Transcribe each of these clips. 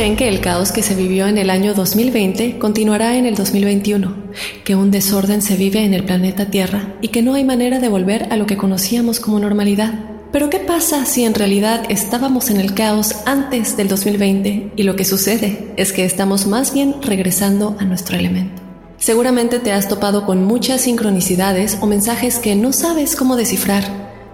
Creen que el caos que se vivió en el año 2020 continuará en el 2021, que un desorden se vive en el planeta Tierra y que no hay manera de volver a lo que conocíamos como normalidad. Pero ¿qué pasa si en realidad estábamos en el caos antes del 2020 y lo que sucede es que estamos más bien regresando a nuestro elemento? Seguramente te has topado con muchas sincronicidades o mensajes que no sabes cómo descifrar,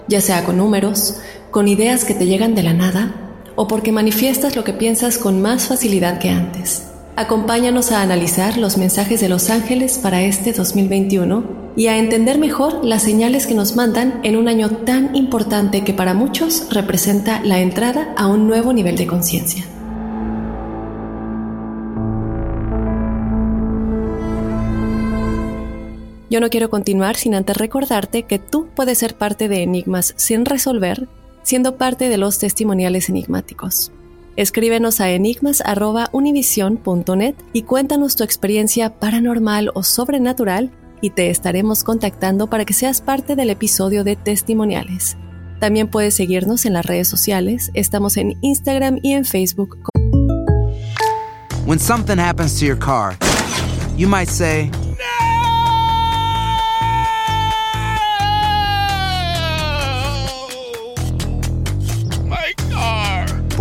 ya sea con números, con ideas que te llegan de la nada o porque manifiestas lo que piensas con más facilidad que antes. Acompáñanos a analizar los mensajes de los ángeles para este 2021 y a entender mejor las señales que nos mandan en un año tan importante que para muchos representa la entrada a un nuevo nivel de conciencia. Yo no quiero continuar sin antes recordarte que tú puedes ser parte de Enigmas sin resolver siendo parte de los testimoniales enigmáticos. Escríbenos a enigmas.univision.net y cuéntanos tu experiencia paranormal o sobrenatural y te estaremos contactando para que seas parte del episodio de testimoniales. También puedes seguirnos en las redes sociales, estamos en Instagram y en Facebook. When something happens to your car, you might say,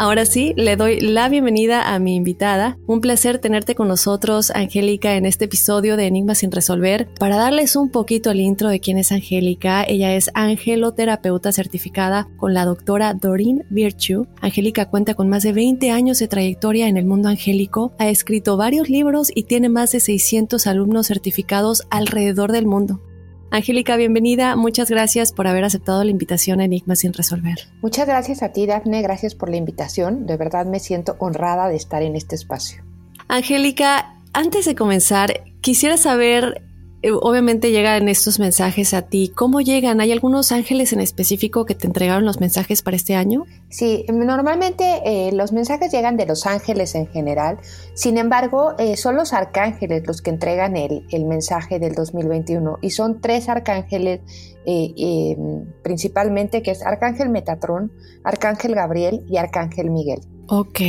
Ahora sí, le doy la bienvenida a mi invitada. Un placer tenerte con nosotros, Angélica, en este episodio de Enigmas sin resolver. Para darles un poquito el intro de quién es Angélica, ella es angeloterapeuta certificada con la doctora Doreen Virtue. Angélica cuenta con más de 20 años de trayectoria en el mundo angélico, ha escrito varios libros y tiene más de 600 alumnos certificados alrededor del mundo. Angélica, bienvenida. Muchas gracias por haber aceptado la invitación a Enigma sin resolver. Muchas gracias a ti, Daphne. Gracias por la invitación. De verdad me siento honrada de estar en este espacio. Angélica, antes de comenzar, quisiera saber obviamente llegan estos mensajes a ti. ¿Cómo llegan? ¿Hay algunos ángeles en específico que te entregaron los mensajes para este año? Sí, normalmente eh, los mensajes llegan de los ángeles en general. Sin embargo, eh, son los arcángeles los que entregan el, el, mensaje del 2021 y son tres arcángeles principalmente que es Arcángel Metatrón, Arcángel Gabriel y Arcángel Miguel. Ok,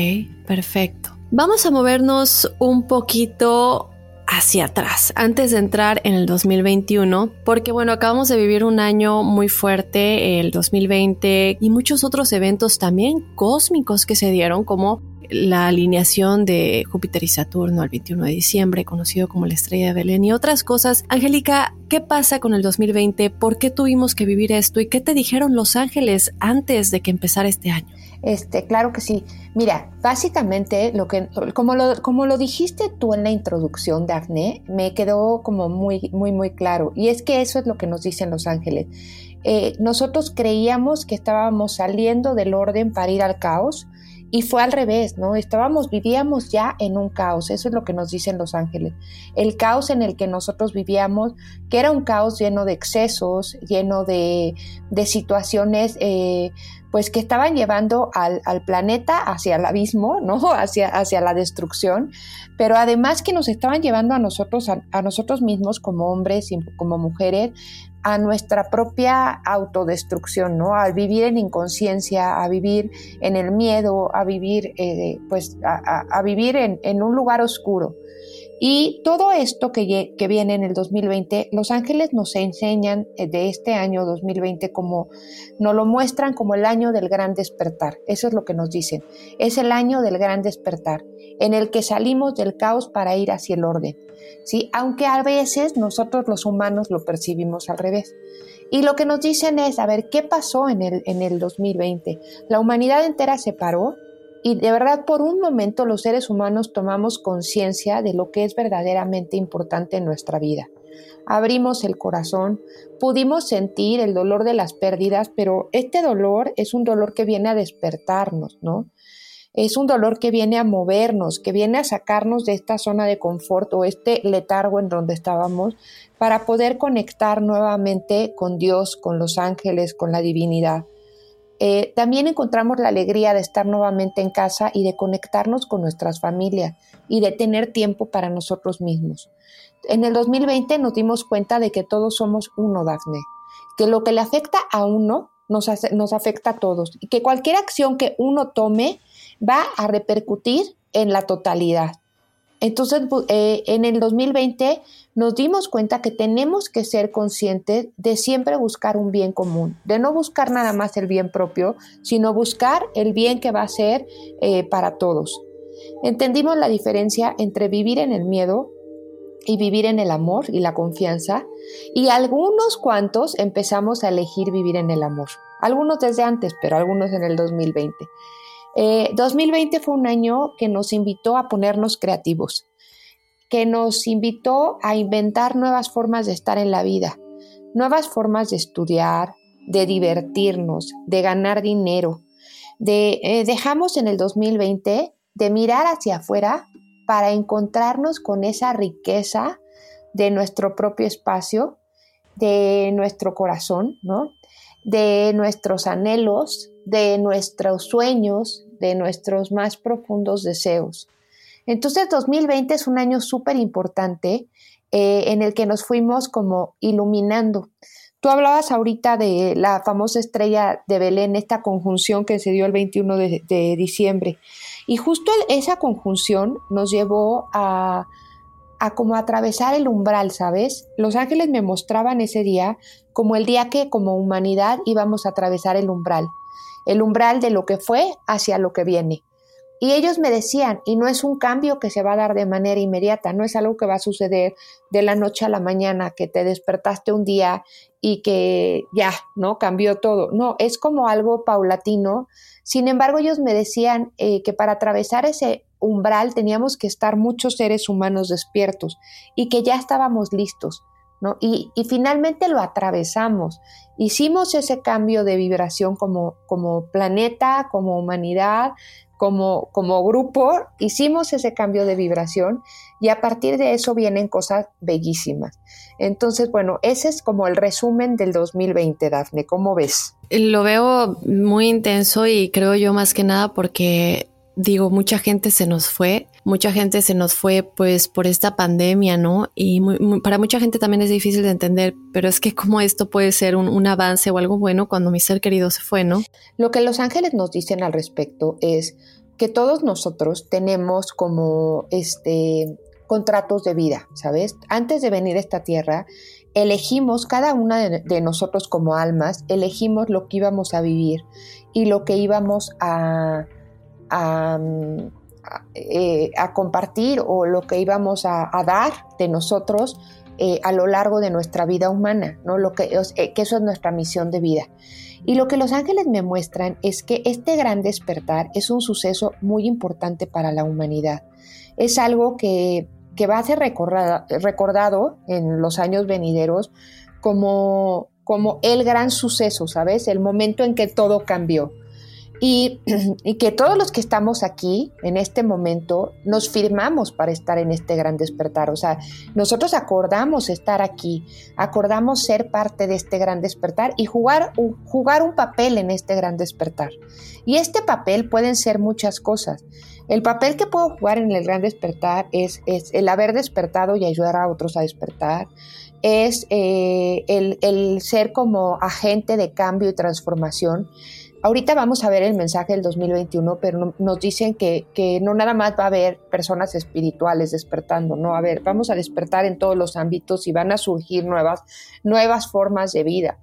perfecto. Vamos a movernos un poquito hacia atrás, antes de entrar en el 2021, porque bueno, acabamos de vivir un año muy fuerte, el 2020, y muchos otros eventos también cósmicos que se dieron, como la alineación de Júpiter y Saturno el 21 de diciembre, conocido como la estrella de Belén y otras cosas. Angélica, ¿qué pasa con el 2020? ¿Por qué tuvimos que vivir esto? ¿Y qué te dijeron los ángeles antes de que empezara este año? Este, claro que sí. Mira, básicamente lo que, como lo, como lo dijiste tú en la introducción, Daphne, me quedó como muy, muy, muy claro. Y es que eso es lo que nos dicen los ángeles. Eh, nosotros creíamos que estábamos saliendo del orden para ir al caos, y fue al revés, ¿no? Estábamos, vivíamos ya en un caos, eso es lo que nos dicen los ángeles. El caos en el que nosotros vivíamos, que era un caos lleno de excesos, lleno de, de situaciones, eh, pues que estaban llevando al, al, planeta hacia el abismo, ¿no? Hacia, hacia la destrucción, pero además que nos estaban llevando a nosotros, a, a nosotros mismos como hombres y como mujeres, a nuestra propia autodestrucción, ¿no? A vivir en inconsciencia, a vivir en el miedo, a vivir, eh, pues, a, vivir en, en, un lugar oscuro. Y todo esto que, viene en el 2020, los ángeles nos enseñan eh, de este año 2020 como, nos lo muestran como el año del gran despertar. Eso es lo que nos dicen. Es el año del gran despertar, en el que salimos del caos para ir hacia el orden. ¿sí? Aunque a veces nosotros los humanos lo percibimos al revés. Y lo que nos dicen es, a ver, ¿qué pasó en el 2020? La humanidad entera se paró y de verdad, por un momento los seres humanos tomamos conciencia de lo que es verdaderamente importante en nuestra vida. Abrimos el corazón, pudimos sentir el dolor de las pérdidas, pero este dolor es un dolor que viene a despertarnos, ¿no? Es un dolor que viene a movernos, que viene a sacarnos de esta zona de confort o este letargo en donde estábamos para poder conectar nuevamente con Dios, con los ángeles, con la divinidad. Eh, también encontramos la alegría de estar nuevamente en casa y de conectarnos con nuestras familias y de tener tiempo para nosotros mismos. En el 2020 nos dimos cuenta de que todos somos uno, Dafne, que lo que le afecta a uno nos, nos afecta a todos y que cualquier acción que uno tome va a repercutir en la totalidad. Entonces, eh, en el 2020 nos dimos cuenta que tenemos que ser conscientes de siempre buscar un bien común, de no buscar nada más el bien propio, sino buscar el bien que va a ser eh, para todos. Entendimos la diferencia entre vivir en el miedo y vivir en el amor y la confianza, y algunos cuantos empezamos a elegir vivir en el amor. Algunos desde antes, pero algunos en el 2020. 2020 eh, fue un año que nos invitó a ponernos creativos, que nos invitó a inventar nuevas formas de estar en la vida, nuevas formas de estudiar, de divertirnos, de ganar dinero. De, eh, dejamos en el 2020 de mirar hacia afuera para encontrarnos con esa riqueza de nuestro propio espacio, de nuestro corazón, ¿no? De nuestros anhelos, de nuestros sueños, de nuestros más profundos deseos. Entonces 2020 es un año súper importante eh, en el que nos fuimos como iluminando. Tú hablabas ahorita de la famosa estrella de Belén, esta conjunción que se dio el 21 de, de diciembre. Y justo esa conjunción nos llevó a, a como atravesar el umbral, ¿sabes? Los ángeles me mostraban ese día como el día que como humanidad íbamos a atravesar el umbral el umbral de lo que fue hacia lo que viene. Y ellos me decían, y no es un cambio que se va a dar de manera inmediata, no es algo que va a suceder de la noche a la mañana, que te despertaste un día y que ya, ¿no? Cambió todo. No, es como algo paulatino. Sin embargo, ellos me decían eh, que para atravesar ese umbral teníamos que estar muchos seres humanos despiertos y que ya estábamos listos. ¿no? Y, finalmente lo atravesamos. Hicimos ese cambio de vibración como, como planeta, como humanidad, como, como grupo, hicimos ese cambio de vibración y a partir de eso vienen cosas bellísimas. Entonces, bueno, ese es como el resumen del 2020, Dafne. ¿Cómo ves? Lo veo muy intenso y creo yo más que nada porque digo, mucha gente se nos fue, mucha gente se nos fue pues por esta pandemia, ¿no? Y para mucha gente también es difícil de entender, pero es que cómo esto puede ser un, un, avance o algo bueno cuando mi ser querido se fue, ¿no? Lo que los ángeles nos dicen al respecto es que todos nosotros tenemos como este contratos de vida, ¿sabes? Antes de venir a esta tierra, elegimos, cada una de, nosotros como almas, elegimos lo que íbamos a vivir y lo que íbamos a, a, eh, compartir o lo que íbamos a, dar de nosotros eh, a lo largo de nuestra vida humana, ¿no? Lo que, eh, que eso es nuestra misión de vida. Y lo que los ángeles me muestran es que este gran despertar es un suceso muy importante para la humanidad. Es algo que, que va a ser recordado, recordado en los años venideros como, como el gran suceso, ¿sabes? El momento en que todo cambió. Y, que todos los que estamos aquí en este momento nos firmamos para estar en este gran despertar. O sea, nosotros acordamos estar aquí, acordamos ser parte de este gran despertar y jugar, jugar un papel en este gran despertar. Y este papel pueden ser muchas cosas. El papel que puedo jugar en el gran despertar es, el haber despertado y ayudar a otros a despertar. Es eh, el ser como agente de cambio y transformación Ahorita vamos a ver el mensaje del 2021, pero nos dicen que, no nada más va a haber personas espirituales despertando, no, a ver, vamos a despertar en todos los ámbitos y van a surgir nuevas, nuevas formas de vida.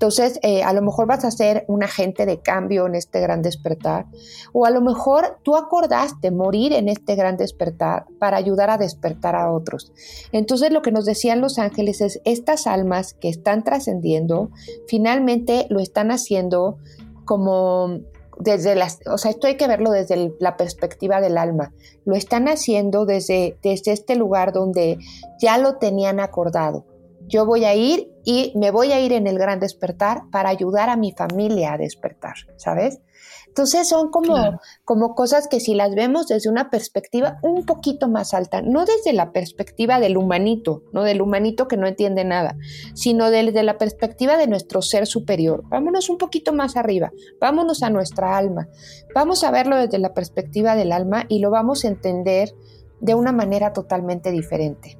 Entonces, eh, a lo mejor vas a ser un agente de cambio en este gran despertar, o a lo mejor tú acordaste morir en este gran despertar para ayudar a despertar a otros. Entonces, lo que nos decían los ángeles es, estas almas que están trascendiendo, finalmente lo están haciendo como desde las, o sea, esto hay que verlo desde la perspectiva del alma. Lo están haciendo desde, desde este lugar donde ya lo tenían acordado. Yo voy a ir y me voy a ir en el gran despertar para ayudar a mi familia a despertar, ¿sabes? Entonces son como, como cosas que si las vemos desde una perspectiva un poquito más alta, no desde la perspectiva del humanito, no del humanito que no entiende nada, sino desde la perspectiva de nuestro ser superior. Vámonos un poquito más arriba, vámonos a nuestra alma, vamos a verlo desde la perspectiva del alma y lo vamos a entender de una manera totalmente diferente.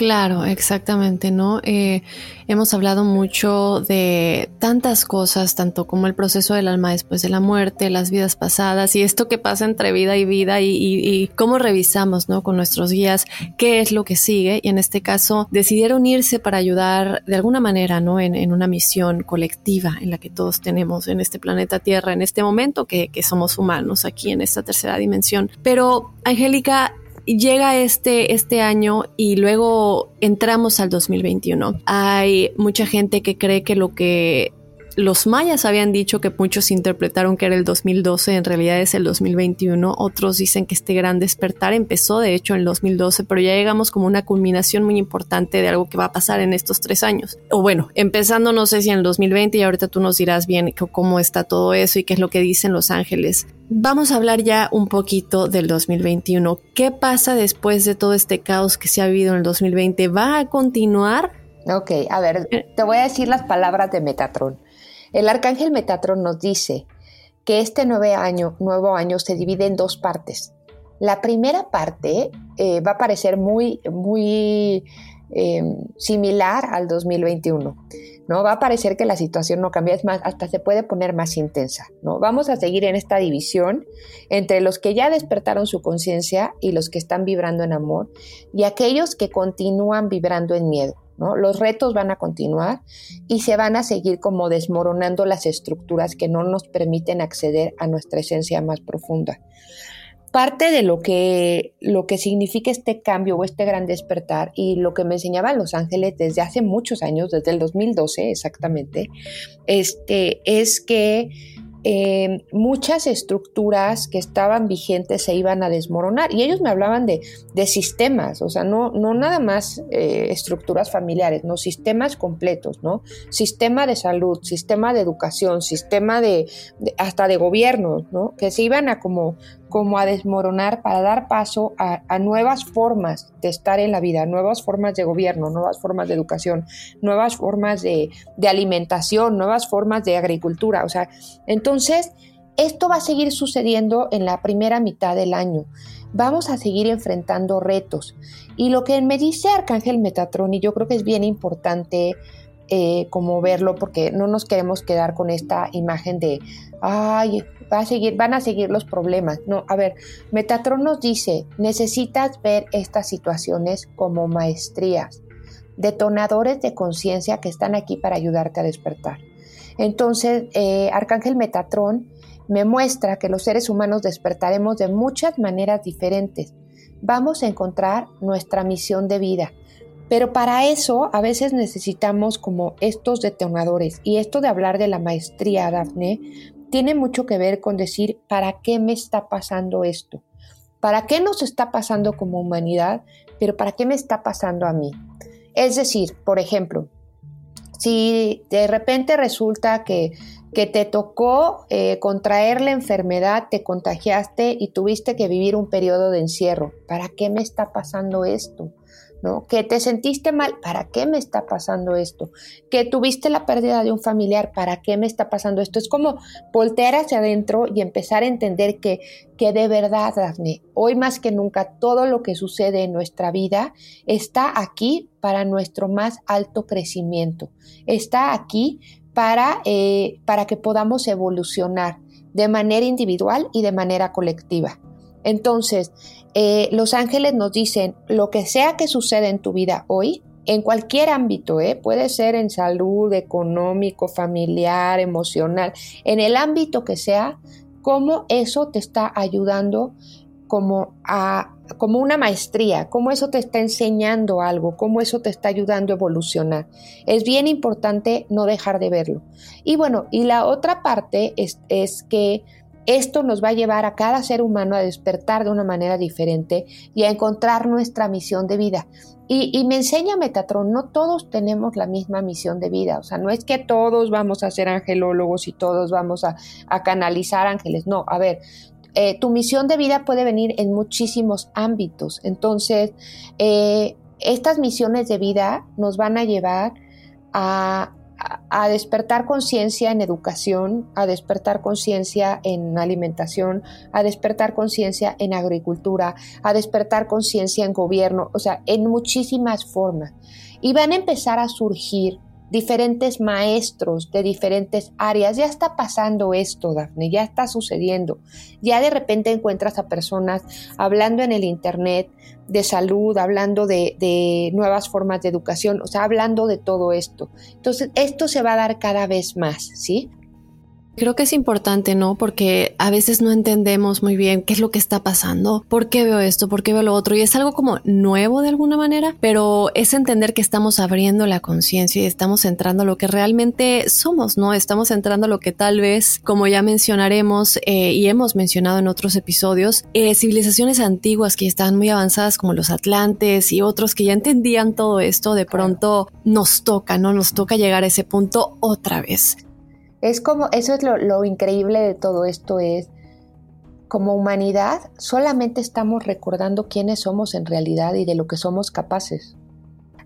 Claro, exactamente, ¿no? Eh, hemos hablado mucho de tantas cosas, tanto como el proceso del alma después de la muerte, las vidas pasadas y esto que pasa entre vida y vida y, cómo revisamos, ¿no? Con nuestros guías qué es lo que sigue y en este caso decidieron irse para ayudar de alguna manera, ¿no? En, una misión colectiva en la que todos tenemos en este planeta Tierra, en este momento que, que somos humanos aquí en esta tercera dimensión. Pero, Angélica, llega este, este año y luego entramos al 2021. Hay mucha gente que cree que lo que los mayas habían dicho que muchos interpretaron que era el 2012, en realidad es el 2021. Otros dicen que este gran despertar empezó de hecho en el 2012, pero ya llegamos como una culminación muy importante de algo que va a pasar en estos tres años. O bueno, empezando no sé si en el 2020 y ahorita tú nos dirás bien cómo está todo eso y qué es lo que dicen los ángeles. Vamos a hablar ya un poquito del 2021. ¿Qué pasa después de todo este caos que se ha vivido en el 2020? ¿Va a continuar? Ok, a ver, te voy a decir las palabras de Metatron. El arcángel Metatron nos dice que este nuevo año, nuevo año se divide en dos partes. La primera parte eh, va a parecer muy, muy em, similar al 2021. ¿no? Va a parecer que la situación no cambia, es más, hasta se puede poner más intensa. ¿no? Vamos a seguir en esta división entre los que ya despertaron su conciencia y los que están vibrando en amor y aquellos que continúan vibrando en miedo. Los retos van a continuar y se van a seguir como desmoronando las estructuras que no nos permiten acceder a nuestra esencia más profunda. Parte de lo que, lo que significa este cambio o este gran despertar y lo que me enseñaba Los Ángeles desde hace muchos años, desde el 2012 exactamente, este, es que eh, muchas estructuras que estaban vigentes se iban a desmoronar. Y ellos me hablaban de, sistemas, o sea, no, no nada más eh, estructuras familiares, no sistemas completos, ¿no? Sistema de salud, sistema de educación, sistema de, hasta de gobierno, ¿no? Que se iban a como como a desmoronar para dar paso a, nuevas formas de estar en la vida, nuevas formas de gobierno, nuevas formas de educación, nuevas formas de, alimentación, nuevas formas de agricultura. O sea, entonces, esto va a seguir sucediendo en la primera mitad del año. Vamos a seguir enfrentando retos. Y lo que me dice Arcángel Metatron, y yo creo que es bien importante eh, como verlo, porque no nos queremos quedar con esta imagen de, ay, a seguir, van a seguir los problemas. No, a ver, Metatron nos dice, necesitas ver estas situaciones como maestrías, detonadores de conciencia que están aquí para ayudarte a despertar. Entonces, eh, Arcángel Metatron me muestra que los seres humanos despertaremos de muchas maneras diferentes. Vamos a encontrar nuestra misión de vida. Pero para eso a veces necesitamos como estos detonadores. Y esto de hablar de la maestría, Dafne, tiene mucho que ver con decir, ¿para qué me está pasando esto? ¿Para qué nos está pasando como humanidad? Pero ¿para qué me está pasando a mí? Es decir, por ejemplo, si de repente resulta que, que te tocó eh, contraer la enfermedad, te contagiaste y tuviste que vivir un periodo de encierro, ¿para qué me está pasando esto? ¿No? Que te sentiste mal, ¿para qué me está pasando esto? Que tuviste la pérdida de un familiar, ¿para qué me está pasando esto? Es como voltear hacia adentro y empezar a entender que, que de verdad, Daphne, hoy más que nunca todo lo que sucede en nuestra vida está aquí para nuestro más alto crecimiento, está aquí para, eh, para que podamos evolucionar de manera individual y de manera colectiva. Entonces, eh, los ángeles nos dicen, lo que sea que suceda en tu vida hoy, en cualquier ámbito, ¿eh? puede ser en salud, económico, familiar, emocional, en el ámbito que sea, cómo eso te está ayudando como a una maestría, cómo eso te está enseñando algo, cómo eso te está ayudando a evolucionar. Es bien importante no dejar de verlo. Y bueno, y la otra parte es, es que esto nos va a llevar a cada ser humano a despertar de una manera diferente y a encontrar nuestra misión de vida. Y, me enseña Metatron, no todos tenemos la misma misión de vida, o sea, no es que todos vamos a ser angelólogos y todos vamos a, canalizar ángeles, no, a ver, eh, tu misión de vida puede venir en muchísimos ámbitos, entonces, eh, estas misiones de vida nos van a llevar a, a despertar conciencia en educación, a despertar conciencia en alimentación, a despertar conciencia en agricultura, a despertar conciencia en gobierno, o sea, en muchísimas formas. Y van a empezar a surgir diferentes maestros de diferentes áreas. Ya está pasando esto, Dafne, ya está sucediendo. Ya de repente encuentras a personas hablando en el Internet de salud, hablando de, de, nuevas formas de educación, o sea, hablando de todo esto. Entonces, esto se va a dar cada vez más, ¿sí? Creo que es importante, ¿no? Porque a veces no entendemos muy bien qué es lo que está pasando, por qué veo esto, por qué veo lo otro, y es algo como nuevo de alguna manera, pero es entender que estamos abriendo la conciencia y estamos entrando a lo que realmente somos, ¿no? Estamos entrando a lo que tal vez, como ya mencionaremos eh, y hemos mencionado en otros episodios, eh, civilizaciones antiguas que estaban muy avanzadas como los atlantes y otros que ya entendían todo esto, de pronto nos toca, ¿no? Nos toca llegar a ese punto otra vez. Es como, eso es lo, increíble de todo esto, es como humanidad solamente estamos recordando quiénes somos en realidad y de lo que somos capaces.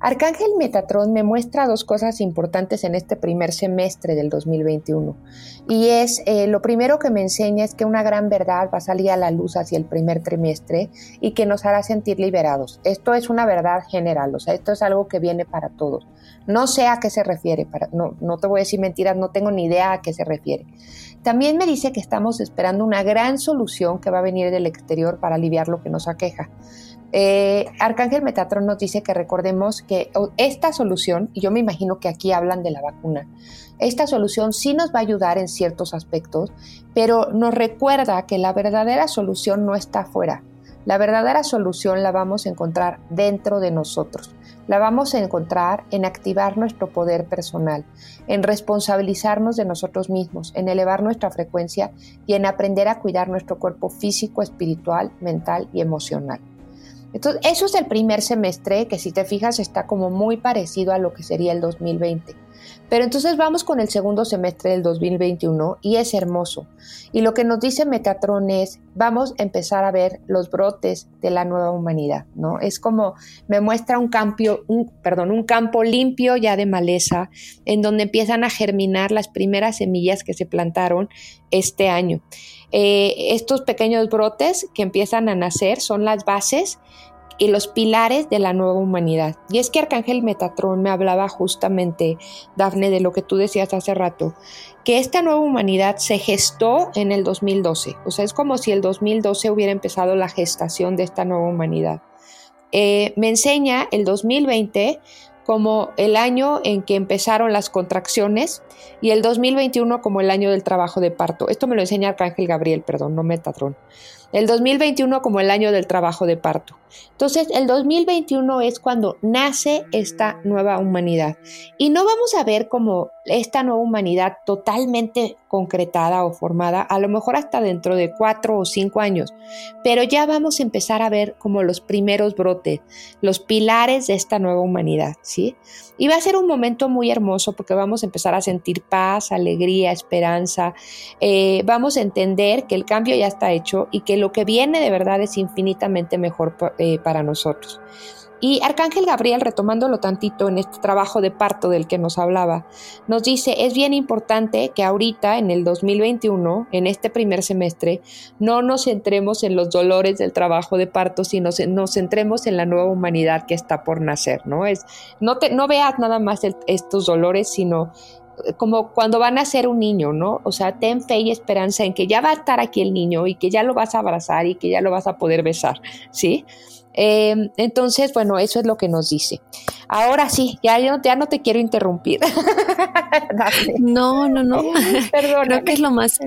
Arcángel Metatron me muestra dos cosas importantes en este primer semestre del 2021. Y es, eh, lo primero que me enseña es que una gran verdad va a salir a la luz hacia el primer trimestre y que nos hará sentir liberados. Esto es una verdad general, o sea, esto es algo que viene para todos. No sé a qué se refiere, para, no, no te voy a decir mentiras, no tengo ni idea a qué se refiere. También me dice que estamos esperando una gran solución que va a venir del exterior para aliviar lo que nos aqueja. Eh, Arcángel Metatron nos dice que recordemos que esta solución, y yo me imagino que aquí hablan de la vacuna, esta solución sí nos va a ayudar en ciertos aspectos, pero nos recuerda que la verdadera solución no está afuera. La verdadera solución la vamos a encontrar dentro de nosotros. La vamos a encontrar en activar nuestro poder personal, en responsabilizarnos de nosotros mismos, en elevar nuestra frecuencia y en aprender a cuidar nuestro cuerpo físico, espiritual, mental y emocional. Entonces, eso es el primer semestre que si te fijas está como muy parecido a lo que sería el 2020. Pero entonces vamos con el segundo semestre del 2021 y es hermoso. Y lo que nos dice Metatron es, vamos a empezar a ver los brotes de la nueva humanidad, ¿no? Es como me muestra un campo, un, perdón, un campo limpio ya de maleza en donde empiezan a germinar las primeras semillas que se plantaron este año. Eh, estos pequeños brotes que empiezan a nacer son las bases y los pilares de la nueva humanidad. Y es que Arcángel Metatron me hablaba justamente, Dafne, de lo que tú decías hace rato, que esta nueva humanidad se gestó en el 2012. O sea, es como si el 2012 hubiera empezado la gestación de esta nueva humanidad. Eh, me enseña el 2020 como el año en que empezaron las contracciones y el 2021 como el año del trabajo de parto. Esto me lo enseña Arcángel Gabriel, perdón, no Metatron. El 2021 como el año del trabajo de parto. Entonces, el 2021 es cuando nace esta nueva humanidad. Y no vamos a ver como esta nueva humanidad totalmente concretada o formada, a lo mejor hasta dentro de cuatro o cinco años, pero ya vamos a empezar a ver como los primeros brotes, los pilares de esta nueva humanidad, ¿sí? Y va a ser un momento muy hermoso porque vamos a empezar a sentir paz, alegría, esperanza, eh, vamos a entender que el cambio ya está hecho y que lo que viene de verdad es infinitamente mejor eh, para nosotros. Y Arcángel Gabriel, retomándolo tantito en este trabajo de parto del que nos hablaba, nos dice, es bien importante que ahorita, en el 2021, en este primer semestre, no nos centremos en los dolores del trabajo de parto, sino nos centremos en la nueva humanidad que está por nacer, ¿no? Es, no, te, no veas nada más estos dolores, sino eh, como cuando van a ser un niño, ¿no? O sea, ten fe y esperanza en que ya va a estar aquí el niño y que ya lo vas a abrazar y que ya lo vas a poder besar, ¿sí? Em, entonces, bueno, eso es lo que nos dice. Ahora sí, ya, ya no te quiero interrumpir. no, no, no. Perdón. Creo que es lo más,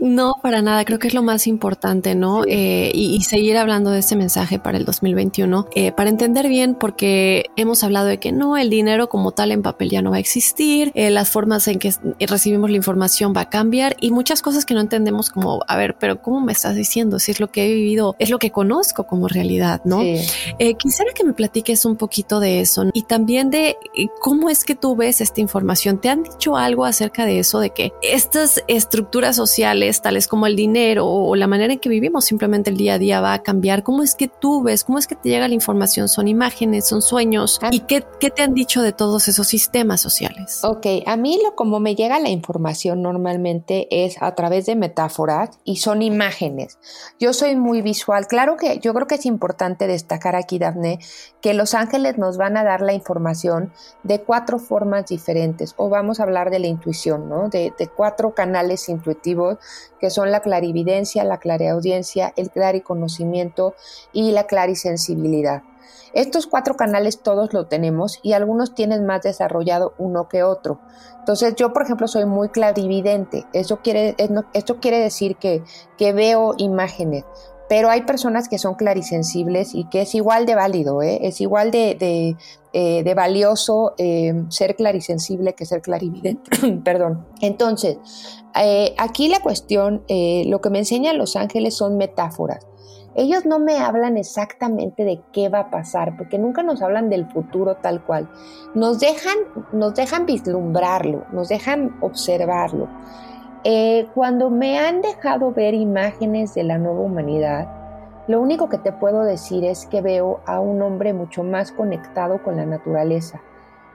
no, para nada, creo que es lo más importante, ¿no? Eh, y, seguir hablando de este mensaje para el 2021, eh, para entender bien, porque hemos hablado de que no, el dinero como tal en papel ya no va a existir, eh, las formas en que recibimos la información va a cambiar y muchas cosas que no entendemos como, a ver, pero ¿cómo me estás diciendo? Si es lo que he vivido, es lo que conozco como realidad, ¿no? quisiera que me platiques un poquito de eso y también de cómo es que tú ves esta información. ¿Te han dicho algo acerca de eso, de que estas estructuras sociales tales como el dinero o la manera en que vivimos simplemente el día a día va a cambiar. ¿Cómo es que tú ves? ¿Cómo es que te llega la información? ¿Son imágenes? ¿Son sueños? Ah. ¿Y qué, qué, te han dicho de todos esos sistemas sociales? Ok, a mí lo como me llega la información normalmente es a través de metáforas y son imágenes. Yo soy muy visual. Claro que yo creo que es importante destacar aquí, Dafne, que los ángeles nos van a dar información de cuatro formas diferentes o vamos a hablar de la intuición, ¿no? De, de cuatro canales intuitivos que son la clarividencia, la clareaudiencia, el clariconocimiento y la clarisensibilidad. Estos cuatro canales todos lo tenemos y algunos tienen más desarrollado uno que otro. Entonces yo, por ejemplo, soy muy clarividente. Eso quiere, esto quiere decir que, que veo imágenes, pero hay personas que son clarisensibles y que es igual de válido, ¿eh? es igual de, eh, valioso eh, ser clarisensible que ser clarividente. Perdón. Entonces, aquí la cuestión, lo que me enseñan los ángeles son metáforas. Ellos no me hablan exactamente de qué va a pasar, porque nunca nos hablan del futuro tal cual. Nos dejan, nos dejan vislumbrarlo, nos dejan observarlo. Eh, cuando me han dejado ver imágenes de la nueva humanidad, lo único que te puedo decir es que veo a un hombre mucho más conectado con la naturaleza,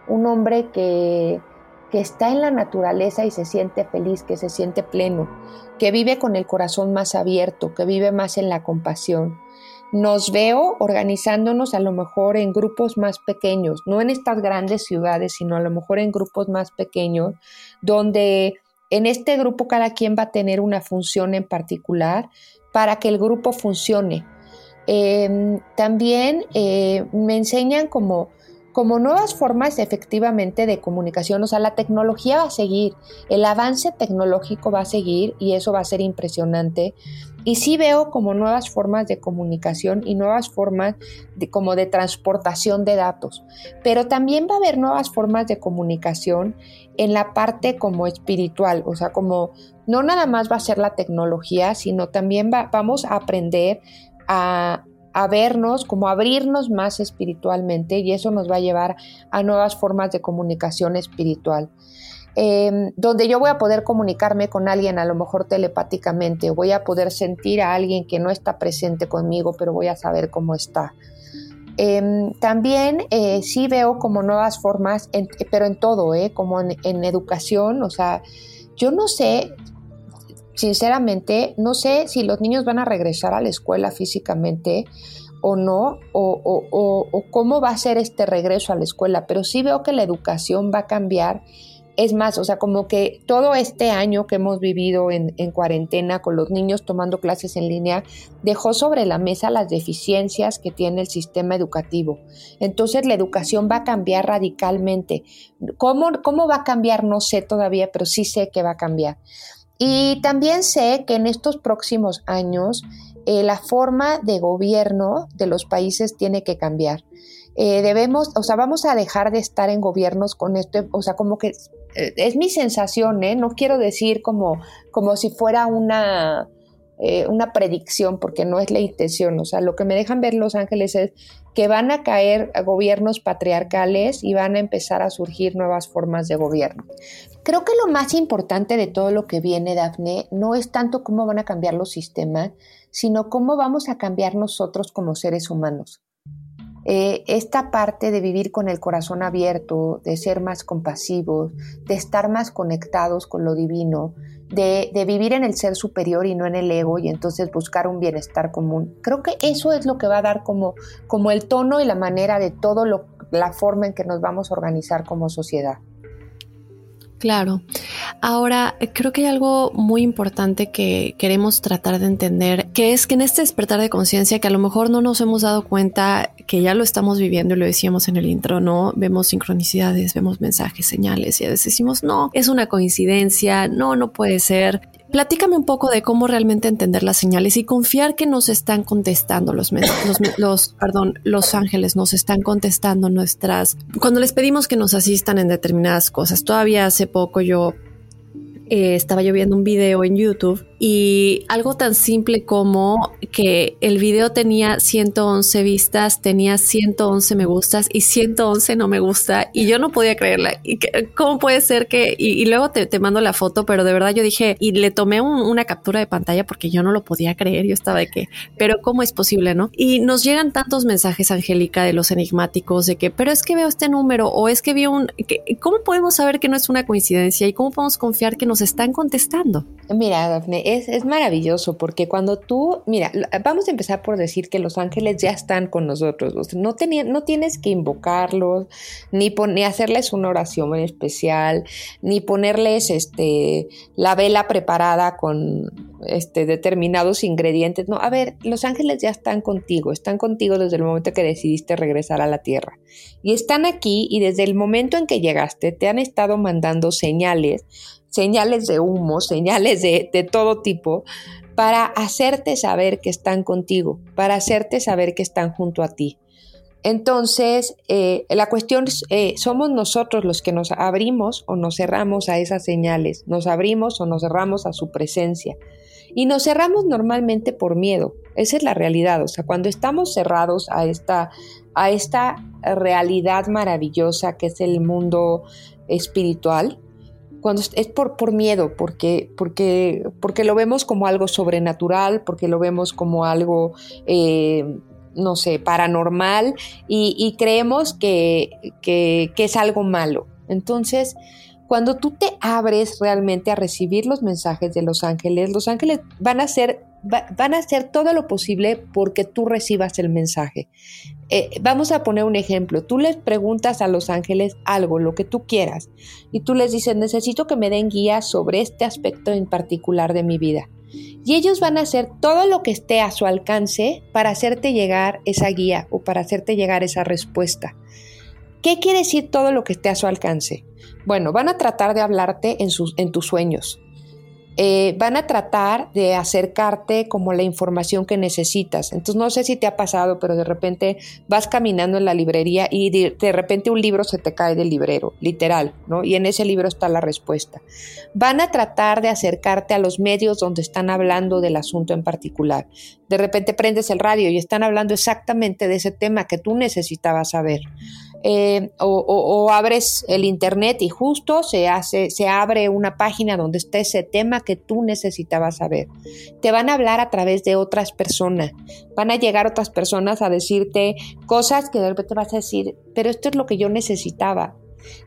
un hombre que, que está en la naturaleza y se siente feliz, que se siente pleno, que vive con el corazón más abierto, que vive más en la compasión. Nos veo organizándonos a lo mejor en grupos más pequeños, no en estas grandes ciudades, sino a lo mejor en grupos más pequeños, donde En este grupo cada quien va a tener una función en particular para que el grupo funcione. Em, también eh, me enseñan como como nuevas formas efectivamente de comunicación. O sea, la tecnología va a seguir, el avance tecnológico va a seguir y eso va a ser impresionante. Y sí veo como nuevas formas de comunicación y nuevas formas de, como de transportación de datos. Pero también va a haber nuevas formas de comunicación en la parte como espiritual. O sea, como no nada más va a ser la tecnología, sino también vamos a aprender a, a vernos, como abrirnos más espiritualmente y eso nos va a llevar a nuevas formas de comunicación espiritual. Em, donde yo voy a poder comunicarme con alguien a lo mejor telepáticamente, voy a poder sentir a alguien que no está presente conmigo, pero voy a saber cómo está. Em, también eh, sí veo como nuevas formas, pero en todo, eh, como en, en educación, o sea, yo no sé, sinceramente, no sé si los niños van a regresar a la escuela físicamente o no, o, cómo va a ser este regreso a la escuela, pero sí veo que la educación va a cambiar. Es más, o sea, como que todo este año que hemos vivido en, en, cuarentena con los niños tomando clases en línea, dejó sobre la mesa las deficiencias que tiene el sistema educativo. Entonces la educación va a cambiar radicalmente. ¿Cómo, cómo va a cambiar? No sé todavía, pero sí sé que va a cambiar. Y también sé que en estos próximos años eh, la forma de gobierno de los países tiene que cambiar. Eh, debemos, o sea, vamos a dejar de estar en gobiernos con esto, o sea, como que es mi sensación, ¿eh? No quiero decir como, como si fuera una, una predicción, porque no es la intención. O sea, lo que me dejan ver Los Ángeles es que van a caer gobiernos patriarcales y van a empezar a surgir nuevas formas de gobierno. Creo que lo más importante de todo lo que viene, Dafne, no es tanto cómo van a cambiar los sistemas, sino cómo vamos a cambiar nosotros como seres humanos. Eh, esta parte de vivir con el corazón abierto, de ser más compasivos, de estar más conectados con lo divino, de, vivir en el ser superior y no en el ego y entonces buscar un bienestar común. Creo que eso es lo que va a dar como, como el tono y la manera de todo lo, la forma en que nos vamos a organizar como sociedad. Claro. Ahora, creo que hay algo muy importante que queremos tratar de entender, que es que en este despertar de conciencia, que a lo mejor no nos hemos dado cuenta que ya lo estamos viviendo y lo decíamos en el intro, ¿no? Vemos sincronicidades, vemos mensajes, señales y a veces decimos, no, es una coincidencia, no, no puede ser. Platícame un poco de cómo realmente entender las señales y confiar que nos están contestando los, los, los, perdón, los ángeles, nos están contestando nuestras... Cuando les pedimos que nos asistan en determinadas cosas, todavía hace poco yo eh, estaba yo un video en YouTube y algo tan simple como que el video tenía 111 vistas, tenía 111 me gustas y 111 no me gusta y yo no podía creerla. ¿Y ¿Cómo puede ser que? Y, luego te, mando la foto, pero de verdad yo dije y le tomé una captura de pantalla porque yo no lo podía creer. Yo estaba de que, pero ¿cómo es posible, no? Y nos llegan tantos mensajes, Angélica, de los enigmáticos de que, pero es que veo este número o es que vi un. ¿Cómo podemos saber que no es una coincidencia y cómo podemos confiar que nos están contestando? Mira, Daphne, es, maravilloso porque cuando tú, mira, vamos a empezar por decir que los ángeles ya están con nosotros. no, no tienes que invocarlos, ni, ni hacerles una oración especial, ni ponerles este, la vela preparada con este, determinados ingredientes. No, a ver, los ángeles ya están contigo, están contigo desde el momento que decidiste regresar a la tierra. Y están aquí y desde el momento en que llegaste te han estado mandando señales señales de humo, señales de, todo tipo, para hacerte saber que están contigo, para hacerte saber que están junto a ti. Entonces, eh, la cuestión es, eh, somos nosotros los que nos abrimos o nos cerramos a esas señales, nos abrimos o nos cerramos a su presencia. Y nos cerramos normalmente por miedo, esa es la realidad, o sea, cuando estamos cerrados a esta, a esta realidad maravillosa que es el mundo espiritual, es por, miedo, porque, porque, porque lo vemos como algo sobrenatural, porque lo vemos como algo, eh, no sé, paranormal y, creemos que, que, es algo malo. Entonces, Cuando tú te abres realmente a recibir los mensajes de los ángeles, los ángeles van a van a hacer todo lo posible porque tú recibas el mensaje. Eh, vamos a poner un ejemplo. Tú les preguntas a los ángeles algo, lo que tú quieras, y tú les dices, necesito que me den guía sobre este aspecto en particular de mi vida. Y ellos van a hacer todo lo que esté a su alcance para hacerte llegar esa guía o para hacerte llegar esa respuesta. ¿Qué quiere decir todo lo que esté a su alcance? Bueno, van a tratar de hablarte en, sus, en tus sueños. Eh, van a tratar de acercarte como la información que necesitas. Entonces no sé si te ha pasado, pero de repente vas caminando en la librería y de, repente un libro se te cae del librero, literal, ¿no? Y en ese libro está la respuesta. Van a tratar de acercarte a los medios donde están hablando del asunto en particular. De repente prendes el radio y están hablando exactamente de ese tema que tú necesitabas saber. Eh, o, abres el internet y justo se hace, se abre una página donde está ese tema que tú necesitabas saber. Te van a hablar a través de otras personas. Van a llegar otras personas a decirte cosas que de repente vas a decir, pero esto es lo que yo necesitaba.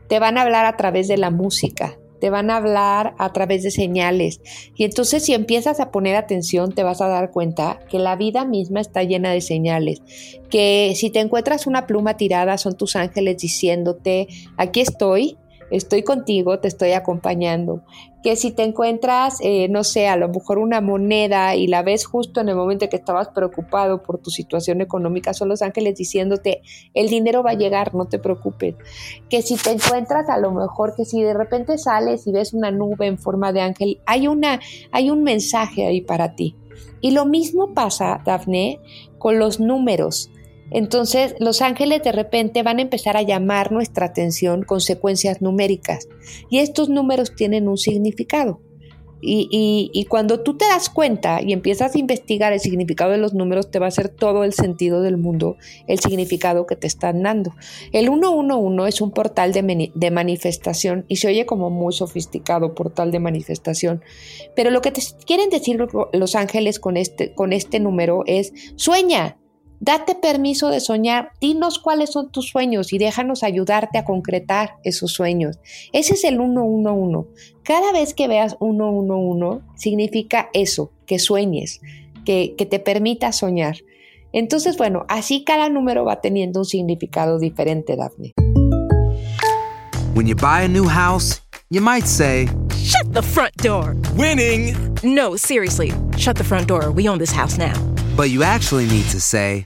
Te van a hablar a través de la música te van a hablar a través de señales. Y entonces si empiezas a poner atención, te vas a dar cuenta que la vida misma está llena de señales. Que si te encuentras una pluma tirada, son tus ángeles diciéndote, aquí estoy, estoy contigo, te estoy acompañando. Que si te encuentras, eh, no sé, a lo mejor una moneda y la ves justo en el momento que estabas preocupado por tu situación económica, son los ángeles diciéndote, el dinero va a llegar, no te preocupes. Que si te encuentras a lo mejor, que si de repente sales y ves una nube en forma de ángel, hay, una, hay un mensaje ahí para ti. Y lo mismo pasa, Dafne, con los números. Entonces, los ángeles de repente van a empezar a llamar nuestra atención con secuencias numéricas y estos números tienen un significado. Y, cuando tú te das cuenta y empiezas a investigar el significado de los números, te va a hacer todo el sentido del mundo, el significado que te están dando. El 111 es un portal de, manifestación y se oye como muy sofisticado portal de manifestación. Pero lo que te quieren decir los ángeles con este, con este número es, sueña, Date permiso de soñar, dinos cuáles son tus sueños y déjanos ayudarte a concretar esos sueños. Ese es el 111. Cada vez que veas 111 significa eso, que sueñes, que, que te permita soñar. Entonces, bueno, así cada número va teniendo un significado diferente, Daphne. When you buy a new house, you might say, Shut the front door! Winning! No, seriously, shut the front door. We own this house now. But you actually need to say,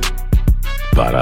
Para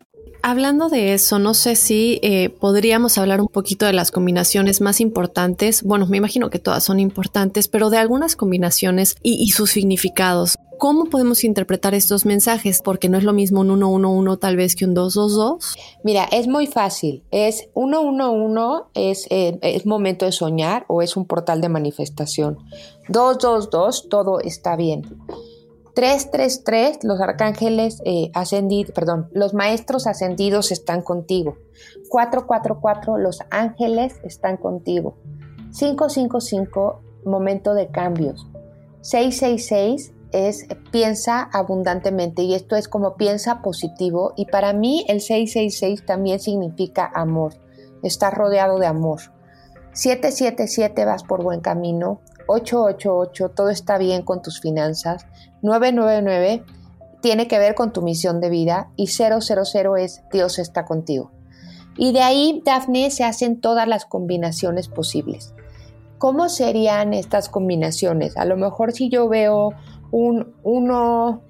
Hablando de eso, no sé si eh, podríamos hablar un poquito de las combinaciones más importantes. Bueno, me imagino que todas son importantes, pero de algunas combinaciones y, sus significados. ¿Cómo podemos interpretar estos mensajes? Porque no es lo mismo un 111 tal vez que un 222. Mira, es muy fácil. Es 111 es, eh, es momento de soñar o es un portal de manifestación. 222, todo está bien. 333, los arcángeles eh, ascendidos, perdón, los maestros ascendidos están contigo. 444, los ángeles están contigo. 555, momento de cambios. 666 es piensa abundantemente y esto es como piensa positivo y para mí el 666 también significa amor, está rodeado de amor. 777 vas por buen camino, 888 todo está bien con tus finanzas, 999 tiene que ver con tu misión de vida y 000 es Dios está contigo. Y de ahí, Dafne, se hacen todas las combinaciones posibles. ¿Cómo serían estas combinaciones? A lo mejor si yo veo un 1,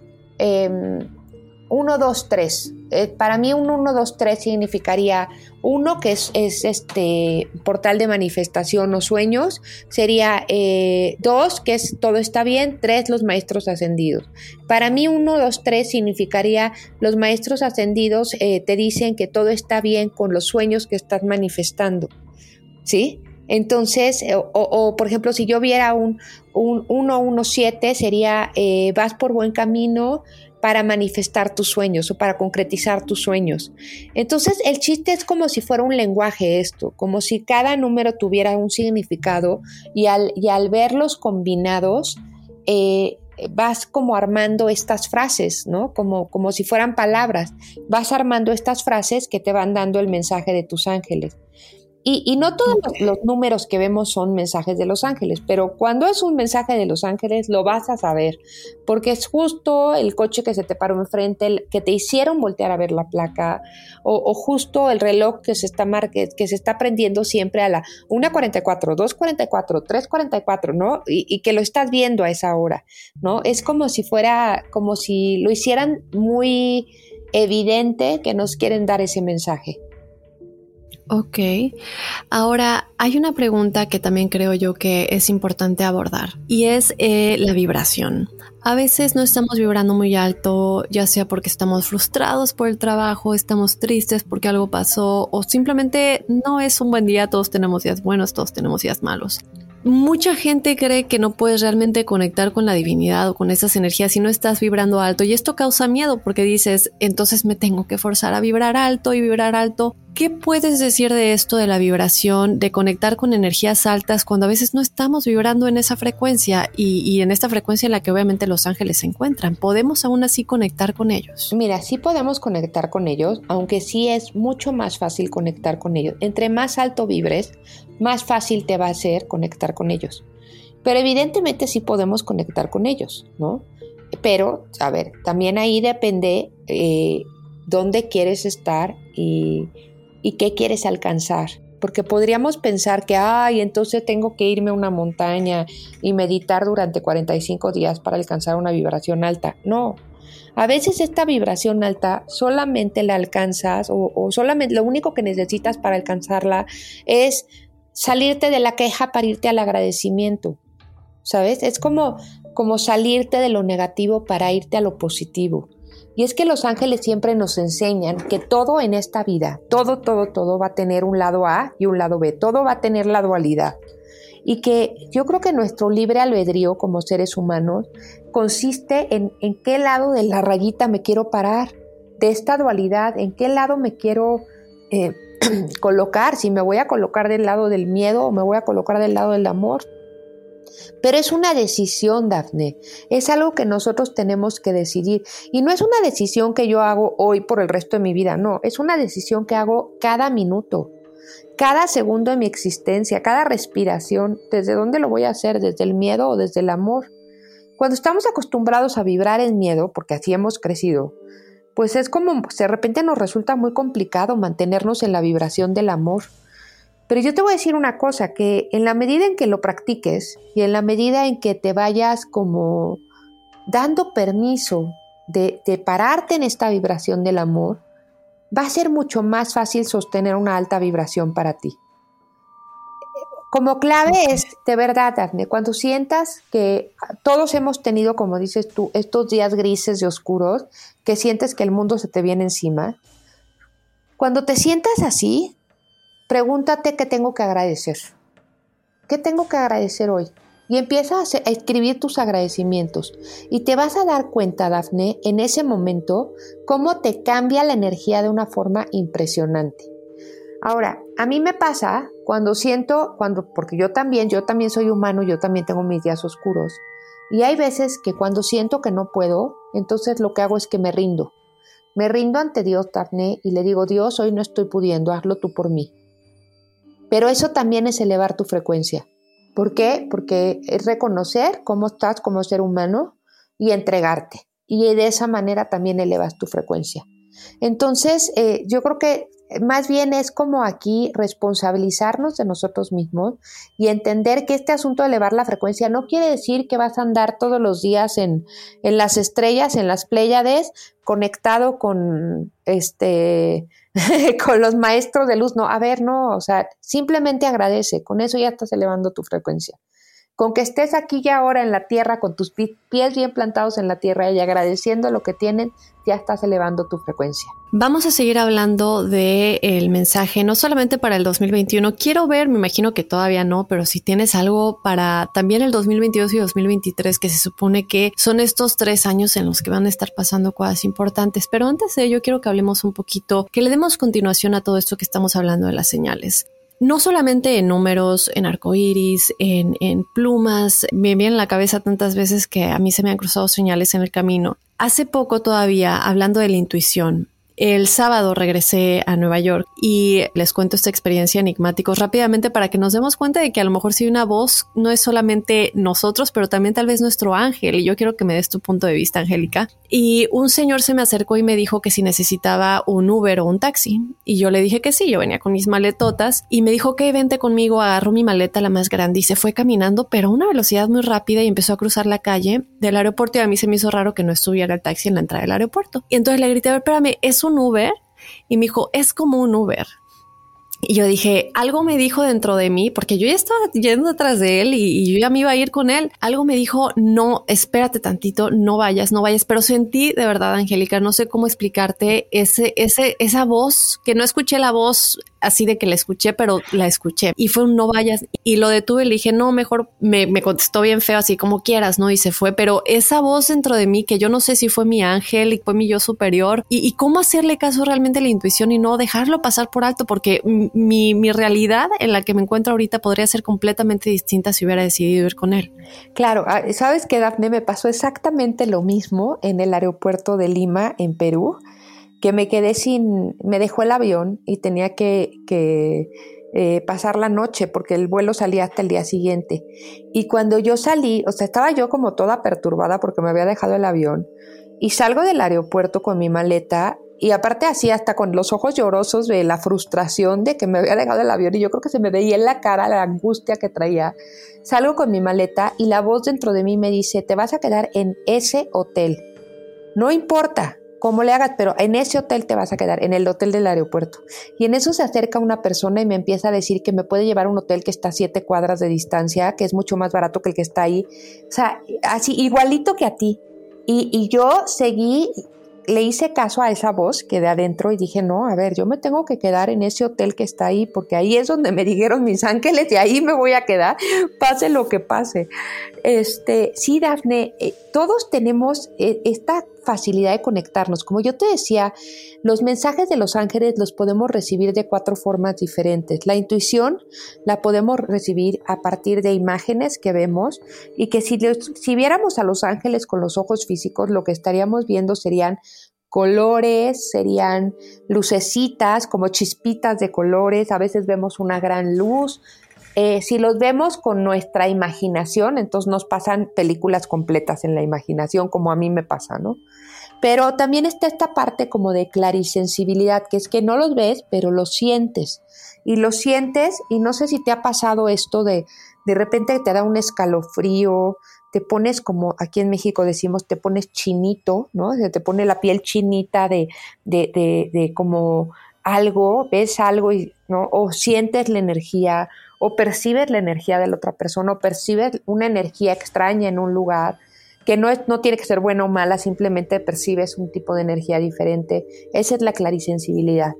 1, 2, 3. Para mí un 1, 2, 3 significaría uno que es, este portal de manifestación o sueños, sería eh, dos que es todo está bien, tres los maestros ascendidos. Para mí uno, dos, tres significaría los maestros ascendidos eh, te dicen que todo está bien con los sueños que estás manifestando. ¿Sí? Entonces, eh, o, por ejemplo, si yo viera un, un 117, sería eh, vas por buen camino para manifestar tus sueños o para concretizar tus sueños. Entonces, el chiste es como si fuera un lenguaje esto, como si cada número tuviera un significado y al, y al verlos combinados, eh, vas como armando estas frases, ¿no? Como, como si fueran palabras. Vas armando estas frases que te van dando el mensaje de tus ángeles. Y, no todos los, números que vemos son mensajes de los ángeles, pero cuando es un mensaje de los ángeles lo vas a saber, porque es justo el coche que se te paró enfrente, el, que te hicieron voltear a ver la placa, o, justo el reloj que se está que se está prendiendo siempre a la 1.44, 2.44, 3.44, ¿no? Y, y que lo estás viendo a esa hora, ¿no? Es como si fuera, como si lo hicieran muy evidente que nos quieren dar ese mensaje. Ok. Ahora, hay una pregunta que también creo yo que es importante abordar y es eh, la vibración. A veces no estamos vibrando muy alto, ya sea porque estamos frustrados por el trabajo, estamos tristes porque algo pasó o simplemente no es un buen día, todos tenemos días buenos, todos tenemos días malos mucha gente cree que no puedes realmente conectar con la divinidad o con esas energías si no estás vibrando alto y esto causa miedo porque dices, entonces me tengo que forzar a vibrar alto y vibrar alto. ¿Qué puedes decir de esto de la vibración, de conectar con energías altas cuando a veces no estamos vibrando en esa frecuencia y, en esta frecuencia en la que obviamente los ángeles se encuentran? ¿Podemos aún así conectar con ellos? Mira, sí podemos conectar con ellos, aunque sí es mucho más fácil conectar con ellos. Entre más alto vibres, más fácil te va a ser conectar con ellos. Pero evidentemente sí podemos conectar con ellos, ¿no? Pero, a ver, también ahí depende eh, dónde quieres estar y, y qué quieres alcanzar. Porque podríamos pensar que, ay, entonces tengo que irme a una montaña y meditar durante 45 días para alcanzar una vibración alta. No, a veces esta vibración alta solamente la alcanzas o, solamente lo único que necesitas para alcanzarla es salirte de la queja para irte al agradecimiento. ¿Sabes? Es como, como salirte de lo negativo para irte a lo positivo. Y es que los ángeles siempre nos enseñan que todo en esta vida, todo, todo, todo va a tener un lado A y un lado B, todo va a tener la dualidad. Y que yo creo que nuestro libre albedrío como seres humanos consiste en, en qué lado de la rayita me quiero parar, de esta dualidad, en qué lado me quiero eh, colocar, si me voy a colocar del lado del miedo o me voy a colocar del lado del amor. Pero es una decisión, Dafne. Es algo que nosotros tenemos que decidir. Y no es una decisión que yo hago hoy por el resto de mi vida, no. Es una decisión que hago cada minuto, cada segundo de mi existencia, cada respiración. ¿Desde dónde lo voy a hacer? ¿Desde el miedo o desde el amor? Cuando estamos acostumbrados a vibrar en miedo, porque así hemos crecido, pues es como de repente nos resulta muy complicado mantenernos en la vibración del amor. Pero yo te voy a decir una cosa, que en la medida en que lo practiques y en la medida en que te vayas como dando permiso de, de pararte en esta vibración del amor, va a ser mucho más fácil sostener una alta vibración para ti. Como clave es, de verdad, Daphne, cuando sientas que todos hemos tenido, como dices tú, estos días grises y oscuros, que sientes que el mundo se te viene encima, cuando te sientas así, pregúntate qué tengo que agradecer. ¿Qué tengo que agradecer hoy? Y empieza a, escribir tus agradecimientos. Y te vas a dar cuenta, Dafne, en ese momento, cómo te cambia la energía de una forma impresionante. Ahora, a mí me pasa cuando siento, cuando, porque yo también, yo también soy humano, yo también tengo mis días oscuros. Y hay veces que cuando siento que no puedo, entonces lo que hago es que me rindo. Me rindo ante Dios, Daphne, y le digo, Dios, hoy no estoy pudiendo, hazlo tú por mí. Pero eso también es elevar tu frecuencia. ¿Por qué? Porque es reconocer cómo estás como ser humano y entregarte. Y de esa manera también elevas tu frecuencia. Entonces, eh, yo creo que más bien es como aquí responsabilizarnos de nosotros mismos y entender que este asunto de elevar la frecuencia no quiere decir que vas a andar todos los días en, en las estrellas, en las pléyades, conectado con este con los maestros de luz. No, a ver, no, o sea, simplemente agradece, con eso ya estás elevando tu frecuencia. Con que estés aquí y ahora en la tierra, con tus pies bien plantados en la tierra y agradeciendo lo que tienen, ya estás elevando tu frecuencia. Vamos a seguir hablando del el mensaje, no solamente para el 2021. Quiero ver, me imagino que todavía no, pero si tienes algo para también el 2022 y 2023, que se supone que son estos tres años en los que van a estar pasando cosas importantes. Pero antes de ello, quiero que hablemos un poquito, que le demos continuación a todo esto que estamos hablando de las señales no solamente en números, en arcoíris, en, en plumas, me viene en la cabeza tantas veces que a mí se me han cruzado señales en el camino. Hace poco todavía, hablando de la intuición, el sábado regresé a Nueva York y les cuento esta experiencia enigmática rápidamente para que nos demos cuenta de que a lo mejor si una voz no es solamente nosotros, pero también tal vez nuestro ángel. Y yo quiero que me des tu punto de vista, Angélica. Y un señor se me acercó y me dijo que si necesitaba un Uber o un taxi. Y yo le dije que sí, yo venía con mis maletotas y me dijo que vente conmigo, agarró mi maleta la más grande y se fue caminando, pero a una velocidad muy rápida y empezó a cruzar la calle del aeropuerto y a mí se me hizo raro que no estuviera el taxi en la entrada del aeropuerto. Y entonces le grité, a ver, espérame, es un Uber. Y me dijo, es como un Uber. Y yo dije, algo me dijo dentro de mí, porque yo ya estaba yendo detrás de él y, yo ya me iba a ir con él. Algo me dijo, no, espérate tantito, no vayas, no vayas. Pero sentí de verdad, Angélica, no sé cómo explicarte ese, ese, esa voz, que no escuché la voz así de que la escuché, pero la escuché. Y fue un no vayas. Y lo detuve le dije, no, mejor me, me contestó bien feo, así como quieras, ¿no? Y se fue, pero esa voz dentro de mí, que yo no sé si fue mi ángel y fue mi yo superior y, y cómo hacerle caso realmente a la intuición y no dejarlo pasar por alto, porque mi, mi realidad en la que me encuentro ahorita podría ser completamente distinta si hubiera decidido ir con él. Claro, ah, sabes que Dafne me pasó exactamente lo mismo en el aeropuerto de Lima, en Perú que me quedé sin, me dejó el avión y tenía que, que eh, pasar la noche porque el vuelo salía hasta el día siguiente. Y cuando yo salí, o sea, estaba yo como toda perturbada porque me había dejado el avión y salgo del aeropuerto con mi maleta y aparte así hasta con los ojos llorosos de la frustración de que me había dejado el avión y yo creo que se me veía en la cara la angustia que traía. Salgo con mi maleta y la voz dentro de mí me dice, te vas a quedar en ese hotel. No importa, como le hagas, pero en ese hotel te vas a quedar, en el hotel del aeropuerto. Y en eso se acerca una persona y me empieza a decir que me puede llevar a un hotel que está a siete cuadras de distancia, que es mucho más barato que el que está ahí. O sea, así, igualito que a ti. Y, y yo seguí le hice caso a esa voz que de adentro y dije, no, a ver, yo me tengo que quedar en ese hotel que está ahí, porque ahí es donde me dijeron mis ángeles y ahí me voy a quedar, pase lo que pase. Este, sí, Dafne, eh, todos tenemos eh, esta facilidad de conectarnos. Como yo te decía, los mensajes de los ángeles los podemos recibir de cuatro formas diferentes. La intuición la podemos recibir a partir de imágenes que vemos y que si, si viéramos a los ángeles con los ojos físicos, lo que estaríamos viendo serían colores, serían lucecitas, como chispitas de colores, a veces vemos una gran luz. Eh, si los vemos con nuestra imaginación, entonces nos pasan películas completas en la imaginación, como a mí me pasa, ¿no? Pero también está esta parte como de clarisensibilidad, que es que no los ves, pero los sientes. Y los sientes, y no sé si te ha pasado esto de de repente te da un escalofrío, te pones como aquí en México decimos, te pones chinito, ¿no? te pone la piel chinita de, de, de, de como algo, ves algo y, ¿no? O sientes la energía, o percibes la energía de la otra persona, o percibes una energía extraña en un lugar que no, es, no tiene que ser buena o mala, simplemente percibes un tipo de energía diferente. Esa es la clarisensibilidad.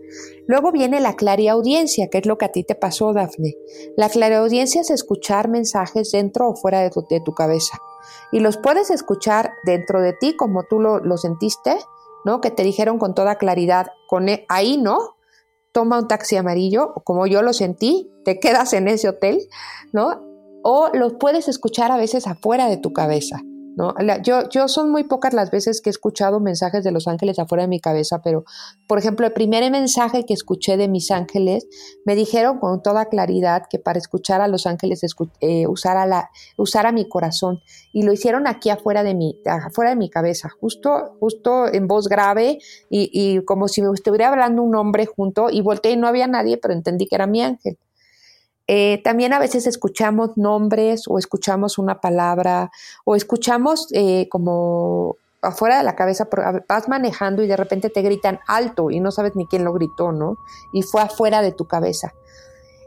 Luego viene la clariaudiencia, que es lo que a ti te pasó, Dafne. La clariaudiencia es escuchar mensajes dentro o fuera de tu, cabeza. Y los puedes escuchar dentro de ti como tú lo, lo sentiste, ¿no? Que te dijeron con toda claridad, con e, ahí no, toma un taxi amarillo, como yo lo sentí, te quedas en ese hotel, ¿no? O los puedes escuchar a veces afuera de tu cabeza ¿no? yo, yo son muy pocas las veces que he escuchado mensajes de los ángeles afuera de mi cabeza, pero por ejemplo, el primer mensaje que escuché de mis ángeles me dijeron con toda claridad que para escuchar a los ángeles eh, usara, la, usara mi corazón y lo hicieron aquí afuera de mi, afuera de mi cabeza, justo, justo en voz grave y, y como si me estuviera hablando un hombre junto y volteé y no había nadie, pero entendí que era mi ángel. Eh, también a veces escuchamos nombres o escuchamos una palabra o escuchamos eh, como afuera de la cabeza, vas manejando y de repente te gritan alto y no sabes ni quién lo gritó, ¿no? Y fue afuera de tu cabeza.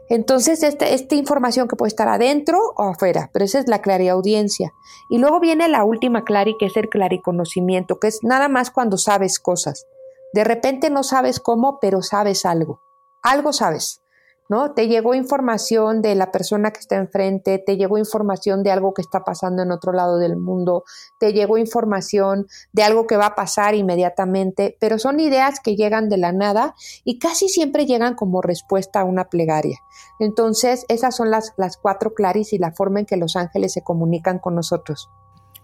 Entonces, este, esta información que puede estar adentro o afuera, pero esa es la clariaudiencia. Y luego viene la última clari, que es el clariconocimiento, que es nada más cuando sabes cosas. De repente no sabes cómo, pero sabes algo. Algo sabes. ¿No? Te llegó información de la persona que está enfrente, te llegó información de algo que está pasando en otro lado del mundo, te llegó información de algo que va a pasar inmediatamente, pero son ideas que llegan de la nada y casi siempre llegan como respuesta a una plegaria. Entonces, esas son las, las cuatro claris y la forma en que los ángeles se comunican con nosotros.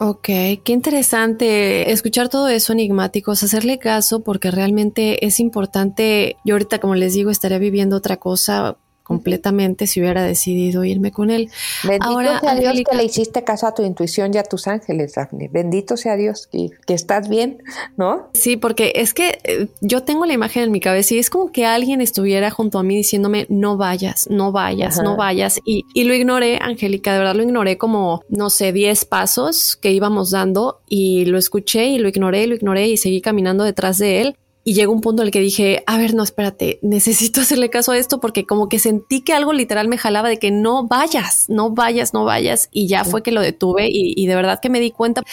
Ok, qué interesante escuchar todo eso enigmáticos, hacerle caso porque realmente es importante. Yo ahorita, como les digo, estaría viviendo otra cosa completamente si hubiera decidido irme con él. Bendito Ahora, sea Dios que le hiciste caso a tu intuición y a tus ángeles, Daphne. Bendito sea Dios que, que estás bien, ¿no? Sí, porque es que eh, yo tengo la imagen en mi cabeza y es como que alguien estuviera junto a mí diciéndome no vayas, no vayas, no vayas. Y, y lo ignoré, Angélica, de verdad lo ignoré como, no sé, 10 pasos que íbamos dando y lo escuché y lo ignoré, lo ignoré y seguí caminando detrás de él y llegó un punto en el que dije, a ver, no, espérate, necesito hacerle caso a esto porque como que sentí que algo literal me jalaba de que no vayas, no vayas, no vayas. Y ya fue que lo detuve y, de verdad que me di cuenta.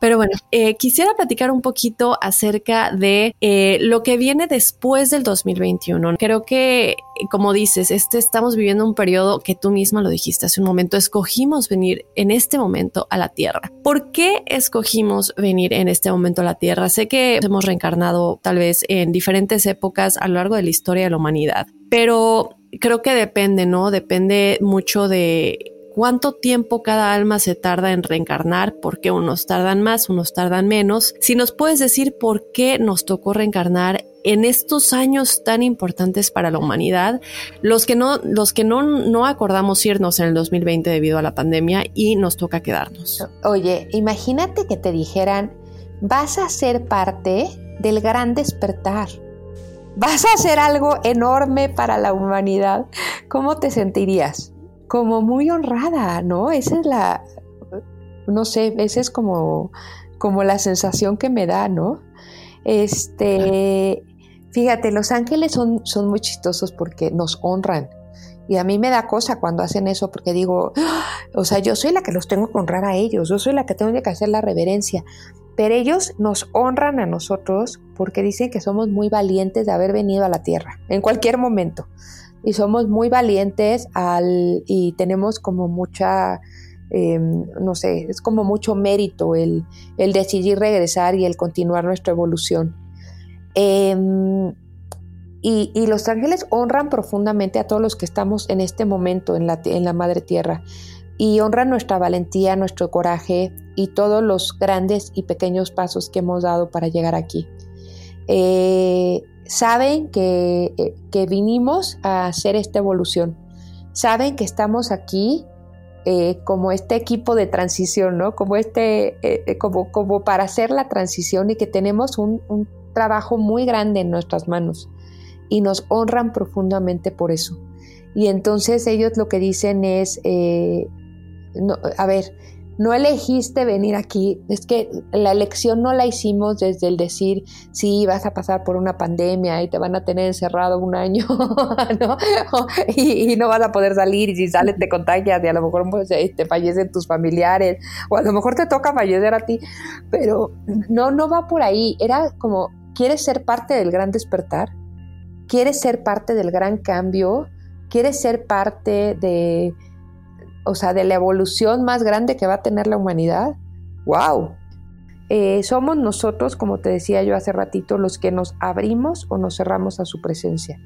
Pero bueno, eh, quisiera platicar un poquito acerca de eh, lo que viene después del 2021. Creo que, como dices, este estamos viviendo un periodo que tú misma lo dijiste hace un momento, escogimos venir en este momento a la Tierra. ¿Por qué escogimos venir en este momento a la Tierra? Sé que hemos reencarnado tal vez en diferentes épocas a lo largo de la historia de la humanidad. Pero creo que depende, ¿no? Depende mucho de cuánto tiempo cada alma se tarda en reencarnar, por qué unos tardan más, unos tardan menos. Si nos puedes decir por qué nos tocó reencarnar en estos años tan importantes para la humanidad, los que no, los que no, no acordamos irnos en el 2020 debido a la pandemia y nos toca quedarnos. Oye, imagínate que te dijeran, vas a ser parte del gran despertar. Vas a hacer algo enorme para la humanidad. ¿Cómo te sentirías? Como muy honrada, ¿no? Esa es la, no sé, esa es como, como la sensación que me da, ¿no? Este, fíjate, los ángeles son, son muy chistosos porque nos honran. Y a mí me da cosa cuando hacen eso porque digo, ¡Ah! o sea, yo soy la que los tengo que honrar a ellos, yo soy la que tengo que hacer la reverencia. Pero ellos nos honran a nosotros porque dicen que somos muy valientes de haber venido a la tierra en cualquier momento. Y somos muy valientes al, y tenemos como mucha, em, no sé, es como mucho mérito el, el, decidir regresar y el continuar nuestra evolución. Em, y, y, los ángeles honran profundamente a todos los que estamos en este momento en la, en la madre tierra y honra nuestra valentía, nuestro coraje y todos los grandes y pequeños pasos que hemos dado para llegar aquí. Eh, saben que, eh, que, vinimos a hacer esta evolución, saben que estamos aquí eh, como este equipo de transición, ¿no? Como, este, como, como para hacer la transición y que tenemos un, un trabajo muy grande en nuestras manos y nos honran profundamente por eso. Y entonces ellos lo que dicen es, a ver, no elegiste venir aquí, es que la elección no la hicimos desde el decir, sí, vas a pasar por una pandemia y te van a tener encerrado un año, ¿no? Y, no vas a poder salir y si sales te contagias y a lo mejor pues, eh, te fallecen tus familiares o a lo mejor te toca fallecer a ti, pero no, no va por ahí, era como, ¿quieres ser parte del gran despertar? ¿Quieres ser parte del gran cambio? ¿Quieres ser parte de o sea, de la evolución más grande que va a tener la humanidad. ¡Wow! Eh, somos nosotros, como te decía yo hace ratito, los que nos abrimos o nos cerramos a su presencia.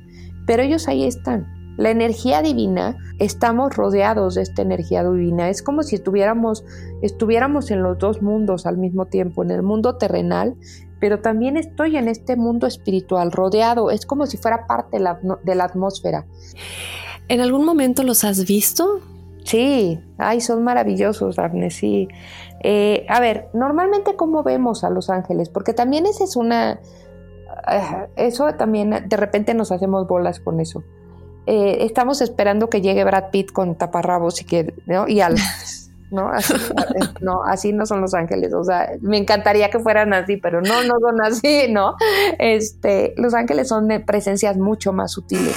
Pero ellos ahí están. La energía divina, estamos rodeados de esta energía divina. Es como si estuviéramos, estuviéramos en los dos mundos al mismo tiempo, en el mundo terrenal, pero también estoy en este mundo espiritual, rodeado. Es como si fuera parte de la, de la atmósfera. ¿En algún momento los has visto? Sí, ay, son maravillosos, Daphne, sí. Eh, a ver, normalmente cómo vemos a los ángeles, porque también esa es una, eh, eso también de repente nos hacemos bolas con eso. Eh, estamos esperando que llegue Brad Pitt con taparrabos y que, ¿no? Y al, ¿no? Así, no, así no son los ángeles. O sea, me encantaría que fueran así, pero no, no son así, ¿no? Este, los ángeles son presencias mucho más sutiles.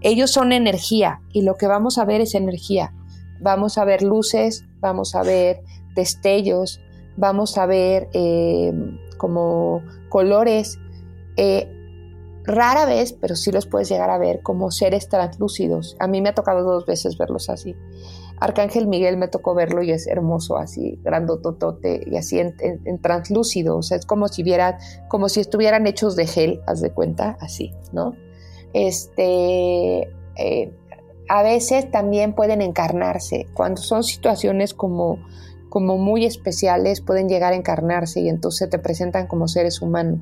Ellos son energía y lo que vamos a ver es energía. Vamos a ver luces, vamos a ver destellos, vamos a ver eh, como colores. Eh, rara vez, pero sí los puedes llegar a ver como seres translúcidos. A mí me ha tocado dos veces verlos así. Arcángel Miguel me tocó verlo y es hermoso, así, grandototote y así en, translúcido. O sea, es como si vieran, como si estuvieran hechos de gel, haz de cuenta, así, ¿no? Este. Eh, a veces también pueden encarnarse. Cuando son situaciones como, como muy especiales, pueden llegar a encarnarse y entonces te presentan como seres humanos.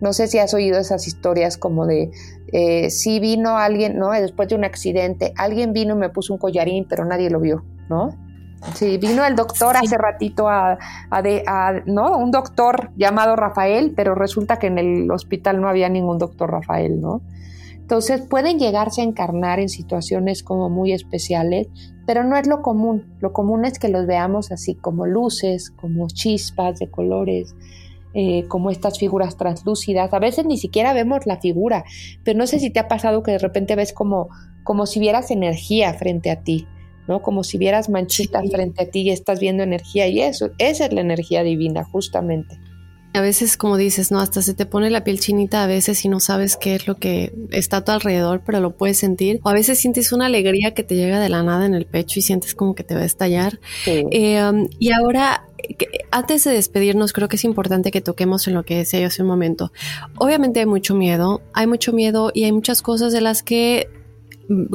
No sé si has oído esas historias como de, eh, si vino alguien, ¿no? Después de un accidente, alguien vino y me puso un collarín, pero nadie lo vio, ¿no? Sí, vino el doctor hace ratito a, a, ¿no? Un doctor llamado Rafael, pero resulta que en el hospital no había ningún doctor Rafael, ¿no? Entonces pueden llegarse a encarnar en situaciones como muy especiales, pero no es lo común. Lo común es que los veamos así como luces, como chispas de colores, eh, como estas figuras translúcidas. A veces ni siquiera vemos la figura, pero no sé si te ha pasado que de repente ves como, como si vieras energía frente a ti. ¿no? Como si vieras manchitas frente a ti y estás viendo energía y eso, esa es la energía divina, justamente. A veces, como dices, ¿no? Hasta se te pone la piel chinita a veces y no sabes qué es lo que está a tu alrededor, pero lo puedes sentir. O a veces sientes una alegría que te llega de la nada en el pecho y sientes como que te va a estallar. Eh, um, y ahora, antes de despedirnos, creo que es importante que toquemos en lo que decía yo hace un momento. Obviamente hay mucho miedo, hay mucho miedo y hay muchas cosas de las que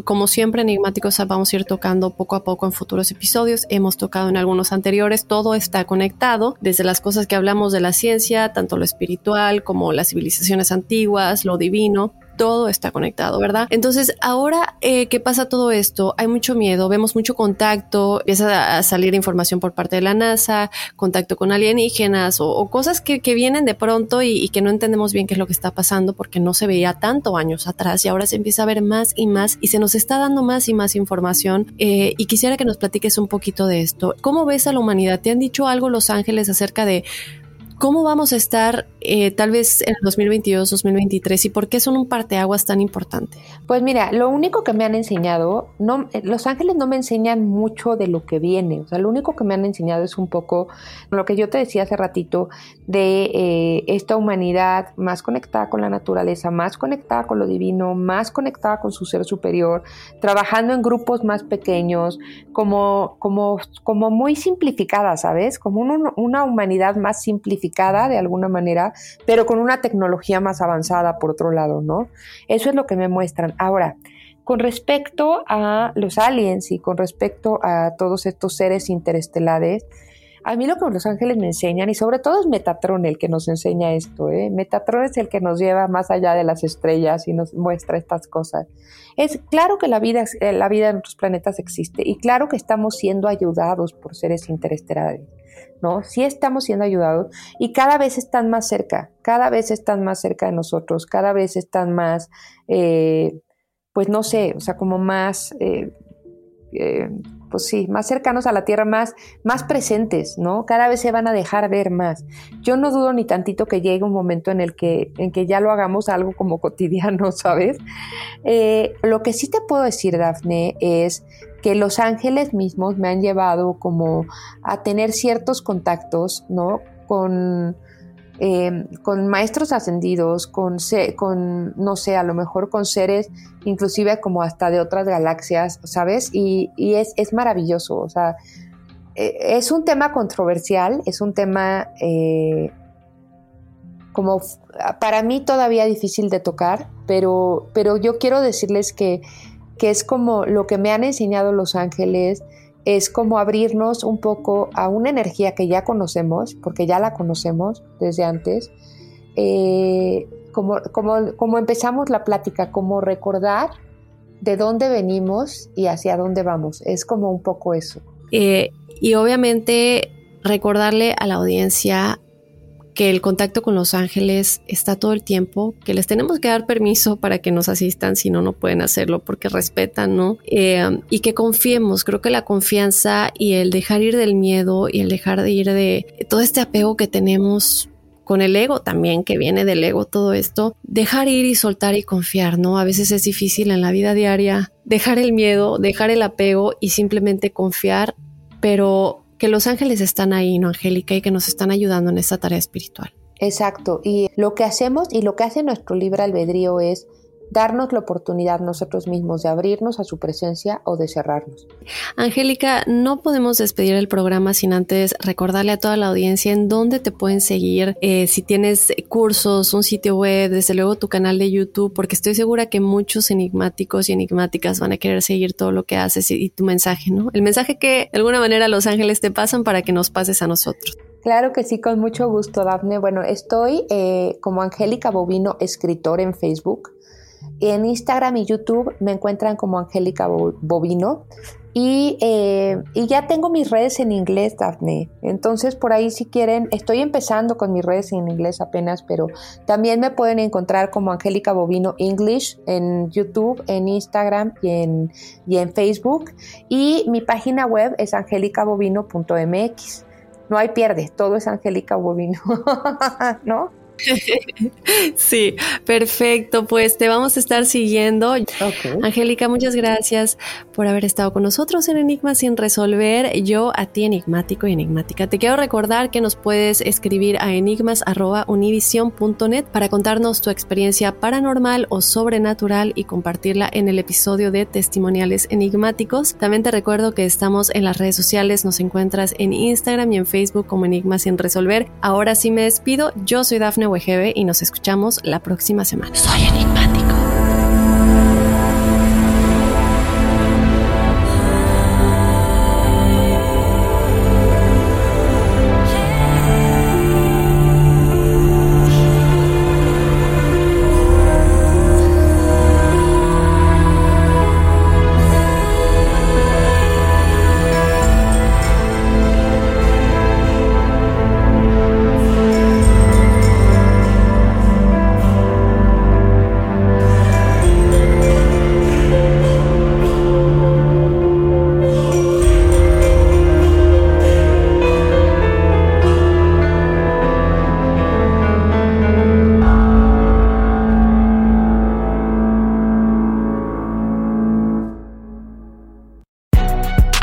como siempre, enigmáticos vamos a ir tocando poco a poco en futuros episodios. Hemos tocado en algunos anteriores. Todo está conectado, desde las cosas que hablamos de la ciencia, tanto lo espiritual como las civilizaciones antiguas, lo divino todo está conectado, ¿verdad? Entonces, ahora eh, que pasa todo esto, hay mucho miedo, vemos mucho contacto, empieza a salir información por parte de la NASA, contacto con alienígenas o, cosas que, vienen de pronto y, que no entendemos bien qué es lo que está pasando porque no se veía tanto años atrás y ahora se empieza a ver más y más y se nos está dando más y más información eh, y quisiera que nos platiques un poquito de esto. ¿Cómo ves a la humanidad? ¿Te han dicho algo los ángeles acerca de ¿Cómo vamos a estar eh, tal vez en el 2022, 2023 y por qué son un parteaguas tan importante? Pues mira, lo único que me han enseñado, no, eh, los ángeles no me enseñan mucho de lo que viene, o sea, lo único que me han enseñado es un poco lo que yo te decía hace ratito de eh, esta humanidad más conectada con la naturaleza, más conectada con lo divino, más conectada con su ser superior, trabajando en grupos más pequeños, como, como, como muy simplificada, ¿sabes? Como una humanidad más simplificada de alguna manera, pero con una tecnología más avanzada por otro lado, ¿no? Eso es lo que me muestran. Ahora, con respecto a los aliens y con respecto a todos estos seres interestelares, a mí lo que los ángeles me enseñan, y sobre todo es Metatron el que nos enseña esto, ¿eh? Metatron es el que nos lleva más allá de las estrellas y nos muestra estas cosas. Es claro que la vida, eh, la vida en otros planetas existe y claro que estamos siendo ayudados por seres interestelares. ¿no? Sí estamos siendo ayudados y cada vez están más cerca, cada vez están más cerca de nosotros, cada vez están más, eh, pues no sé, o sea, como más, eh, pues sí, más cercanos a la Tierra, más, más presentes, ¿no? Cada vez se van a dejar ver más. Yo no dudo ni tantito que llegue un momento en el que, en que ya lo hagamos algo como cotidiano, ¿sabes? lo que sí te puedo decir, Dafne, es que los ángeles mismos me han llevado como a tener ciertos contactos, ¿no? Con, eh, con maestros ascendidos, con, con, no sé, a lo mejor con seres inclusive como hasta de otras galaxias, ¿sabes? Y, es, maravilloso, o sea, e, es un tema controversial, es un tema eh, como para mí todavía difícil de tocar, pero, pero yo quiero decirles que que es como lo que me han enseñado los ángeles, es como abrirnos un poco a una energía que ya conocemos, porque ya la conocemos desde antes, eh, como, como, empezamos la plática, como recordar de dónde venimos y hacia dónde vamos. Es como un poco eso. Eh, y obviamente recordarle a la audiencia que el contacto con los ángeles está todo el tiempo, que les tenemos que dar permiso para que nos asistan, si no, no pueden hacerlo porque respetan, ¿no? Eh, y que confiemos, creo que la confianza y el dejar ir del miedo y el dejar de ir de todo este apego que tenemos con el ego también, que viene del ego todo esto, dejar ir y soltar y confiar, ¿no? A veces es difícil en la vida diaria dejar el miedo, dejar el apego y simplemente confiar, pero que los ángeles están ahí, ¿no, Angélica? Y que nos están ayudando en esta tarea espiritual. Exacto, y lo que hacemos y lo que hace nuestro libre albedrío es darnos la oportunidad nosotros mismos de abrirnos a su presencia o de cerrarnos. Angélica, no podemos despedir el programa sin antes recordarle a toda la audiencia en dónde te pueden seguir, eh, si tienes cursos, un sitio web, desde luego tu canal de YouTube, porque estoy segura que muchos enigmáticos y enigmáticas van a querer seguir todo lo que haces y, tu mensaje, ¿no? El mensaje que de alguna manera los ángeles te pasan para que nos pases a nosotros. Claro que sí, con mucho gusto, Dafne. Bueno, estoy eh, como Angélica Bovino, escritor en Facebook. En Instagram y YouTube me encuentran como Angélica Bovino. Eh, y, ya tengo mis redes en inglés, Daphne. Entonces, por ahí si quieren, estoy empezando con mis redes en inglés apenas, pero también me pueden encontrar como Angélica Bovino English en YouTube, en Instagram y en, Facebook. Y mi página web es angelicabovino.mx. No hay pierde, todo es Angélica Bovino, ¿no? Sí, perfecto. Pues te vamos a estar siguiendo. Angélica, muchas gracias por haber estado con nosotros en Enigma sin resolver. Yo a ti, enigmático y enigmática. Te quiero recordar que nos puedes escribir a enigmas.univision.net para contarnos tu experiencia paranormal o sobrenatural y compartirla en el episodio de Testimoniales Enigmáticos. También te recuerdo que estamos en las redes sociales. Nos encuentras en Instagram y en Facebook como Enigma sin resolver. Ahora sí me despido. Yo soy Dafne y nos escuchamos la próxima semana. Soy enigmático.